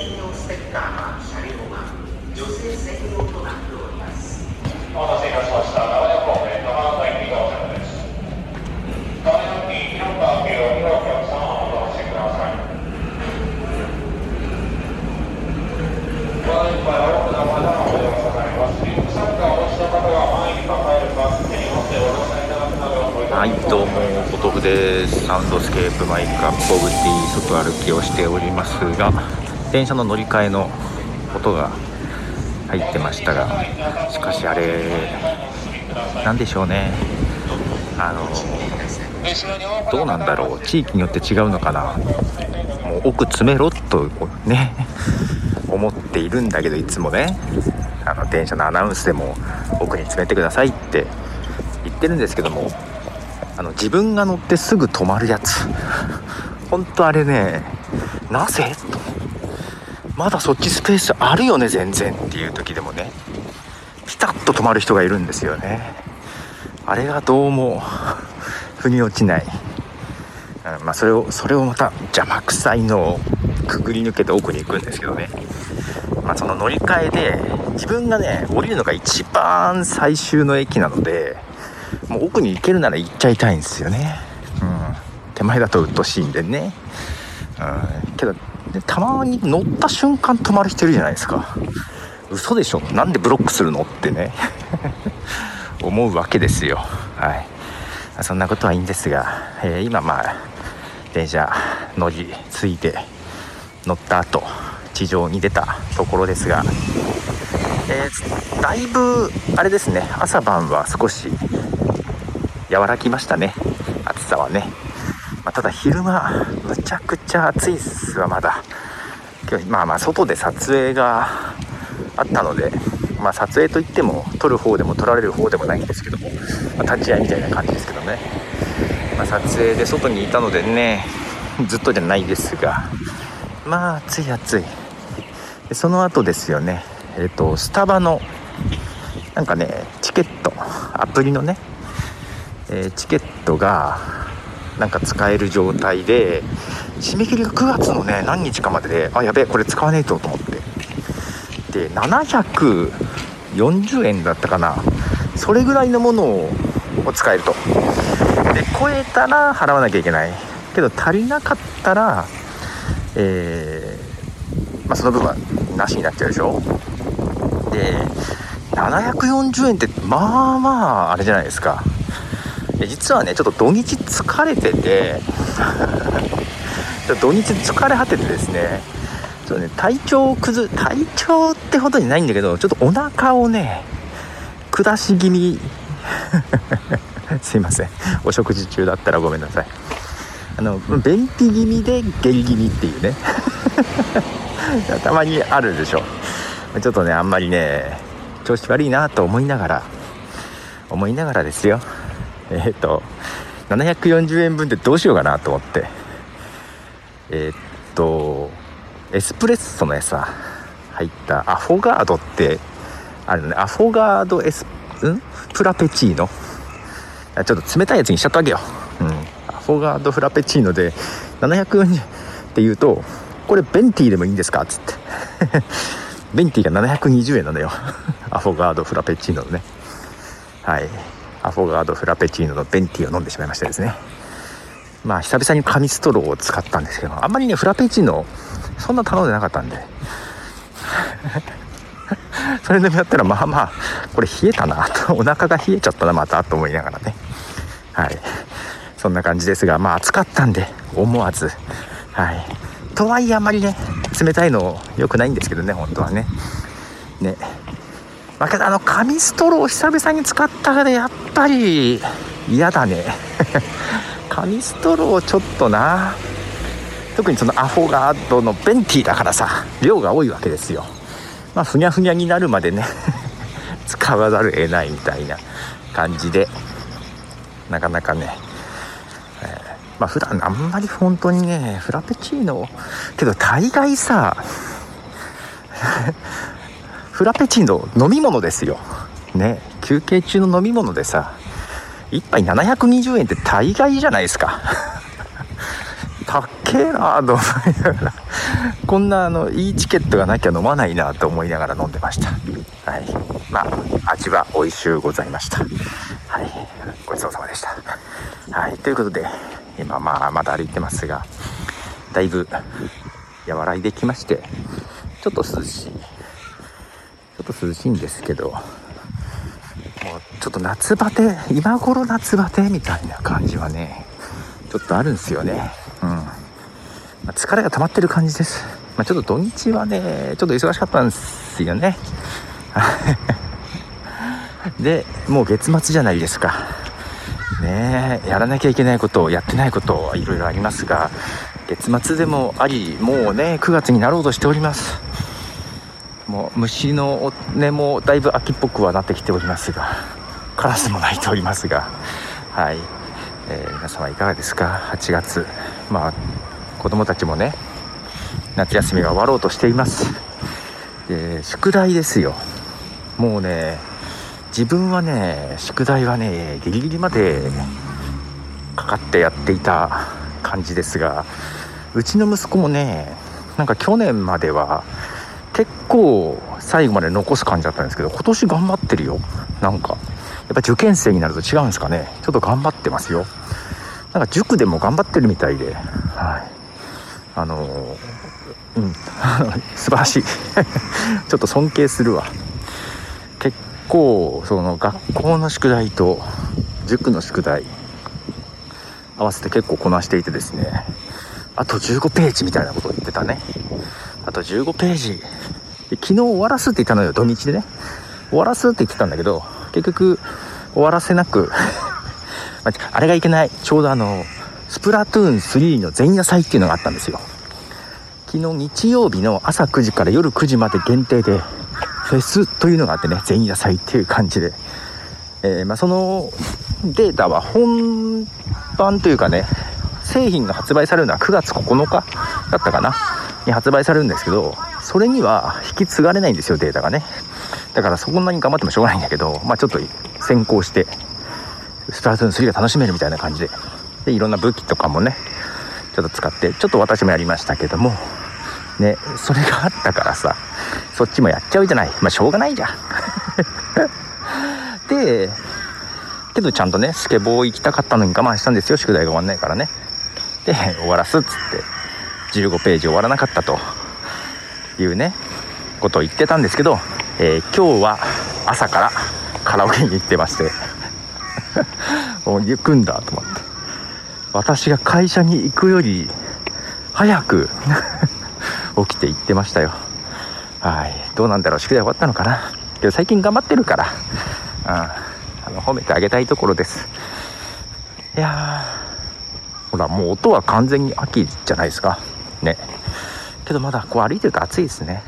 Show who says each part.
Speaker 1: 専用ステッカーは車両は女性専用となっております
Speaker 2: お待たせいたしました。長屋方面、駅に到着です。長野駅ナンバー9をお客様お乗せください。ご覧いっぱい多くの方がおます。リュックサックをお持ちの方は前に抱えるバッグに持ってお乗せいただくなどお声掛
Speaker 3: はいどうもお豆腐ですサウンドスケープマイクアップオブティー外歩きをしておりますが電車の乗り換えの音が入ってましたがしかしあれなんでしょうね。あのどうなんだろう。地域によって違うのかな。もう奥詰めろとね 思っているんだけどいつもね。あの電車のアナウンスでも奥に詰めてくださいって言ってるんですけどもあの自分が乗ってすぐ止まるやつ。本当あれねなぜ？とまだそっちスペースあるよね全然っていう時でもね。ピタッと止まる人がいるんですよね。あれがどうも腑に落ちない、うんまあ、それをそれをまた邪魔くさいのをくぐり抜けて奥に行くんですけどね、まあ、その乗り換えで自分がね降りるのが一番最終の駅なのでもう奥に行けるなら行っちゃいたいんですよね、うん、手前だと鬱陶しいんでね、うん、けどでたまに乗った瞬間止まる人いるじゃないですか。嘘でしょ。なんでブロックするのってね。思うわけですよ。はい。そんなことはいいんですが、えー今まあ電車乗り継いで乗った後地上に出たところですが、えーだいぶあれですね。朝晩は少し和らぎましたね。暑さはね、まあただ昼間むちゃくちゃ暑いっすわまだ。今日まあまあ外で撮影があったので、まあ、撮影といっても撮る方でも撮られる方でもないんですけども、まあ立ち会いみたいな感じですけどね、まあ撮影で外にいたのでねずっとじゃないですが。まあ暑い暑い。でその後ですよね。えっ、とスタバのなんかねチケットアプリのね、えーチケットがなんか使える状態で締め切りが9月のね何日かまでであやべえこれ使わねえとと思って。で740円だったかな。それぐらいのものを使えると。で超えたら払わなきゃいけない。けど足りなかったらえーまあ、その分はなしになっちゃうでしょ。で740円ってまあまああれじゃないですか。実はねちょっと土日疲れてて 土日疲れ果ててですねちょっとね体調を崩体調ってほどにないんだけどちょっとお腹をね下し気味。すいません。お食事中だったらごめんなさい。あの便秘気味で下痢気味っていうね。たまにあるでしょ。ちょっとねあんまりね調子悪いなと思いながら思いながらですよ。えっ、と740円分でどうしようかなと思って。えっ、とエスプレッソのやつさ入ったアフォガードってあるのね。アフォガードエスん？プラペチーノ？ちょっと冷たいやつにしちゃったわけよ、うん、アフォガードフラペチーノで740って言うとこれベンティーでもいいんですかつって。ベンティーが720円なのよ。アフォガードフラペチーノのね。はい。アフォガードフラペチーノのベンティーを飲んでしまいましてですね。まあ久々に紙ストローを使ったんですけどあんまりねフラペチーノそんな頼んでなかったんで。それ飲みやったらまあまあこれ冷えたなとお腹が冷えちゃったなまたと思いながらね。はい。そんな感じですがまあ暑かったんで思わず。はい。とはいえあまりね冷たいの良くないんですけどね本当はね。ね。まあけどあの紙ストロー久々に使ったからやっぱり嫌だね。紙ストローちょっとな。特にそのアフォガードのベンティーだからさ量が多いわけですよ。まあふにゃふにゃになるまでね 使わざるを得ないみたいな感じでなかなかね、えーまあ普段あんまり本当にねフラペチーノけど大概さ フラペチーノ飲み物ですよ。ね。休憩中の飲み物でさ1杯720円って大概じゃないですか。たっけえなと思いながら。こんなあのいいチケットがなきゃ飲まないなと思いながら飲んでました。はい。まあ味は美味しゅうございました。はい。ごちそうさまでした。はい。ということで今まあまだ歩いてますがだいぶ和らいできましてちょっと涼しい。ちょっと涼しいんですけどもうちょっと夏バテ今頃夏バテみたいな感じはねちょっとあるんですよね。うん、まあ、疲れが溜まってる感じです、まあ、ちょっと土日はねちょっと忙しかったんですよね。でもう月末じゃないですか。ねやらなきゃいけないことをやってないことはいろいろありますが月末でもありもうね9月になろうとしております。もう虫の音もだいぶ秋っぽくはなってきておりますがカラスも鳴いておりますがはい、えー、皆様いかがですか？8月。まあ子供たちもね夏休みが終わろうとしています。で宿題ですよ。もうね自分はね宿題はねギリギリまでかかってやっていた感じですがうちの息子もねなんか去年までは結構最後まで残す感じだったんですけど今年頑張ってるよ。なんかやっぱ受験生になると違うんですかね。ちょっと頑張ってますよ。なんか塾でも頑張ってるみたいで。はい。あのうん。素晴らしい。ちょっと尊敬するわ。結構その学校の宿題と塾の宿題合わせて結構こなしていてですね。あと15ページみたいなことを言ってたね。あと15ページ。で昨日終わらすって言ったのよ土日でね。終わらすって言ってたんだけど結局終わらせなく。あれがいけない。ちょうどあのスプラトゥーン3の前夜祭っていうのがあったんですよ。昨日日曜日の朝9時から夜9時まで限定でフェスというのがあってね前夜祭っていう感じで、えー、まあ、そのデータは本番というかね製品が発売されるのは9月9日だったかな。に発売されるんですけどそれには引き継がれないんですよデータがね。だからそんなに頑張ってもしょうがないんだけどまあちょっと先行してスタートの3が楽しめるみたいな感じで。でいろんな武器とかもねちょっと使ってちょっと私もやりましたけどもねそれがあったからさそっちもやっちゃうじゃない。まあしょうがないじゃん。でけどちゃんとねスケボー行きたかったのに我慢したんですよ。宿題が終わんないからね。で終わらすっつって。15ページ終わらなかったと。いうねことを言ってたんですけど、えー、今日は朝からカラオケに行ってまして。もう行くんだと思って。私が会社に行くより早く 起きて行ってましたよ。はい。どうなんだろう宿題終わったのかな。けど最近頑張ってるから、うん、あの褒めてあげたいところです。いやー。ほらもう音は完全に秋じゃないですか。ね。けどまだこう歩いてると暑いですね。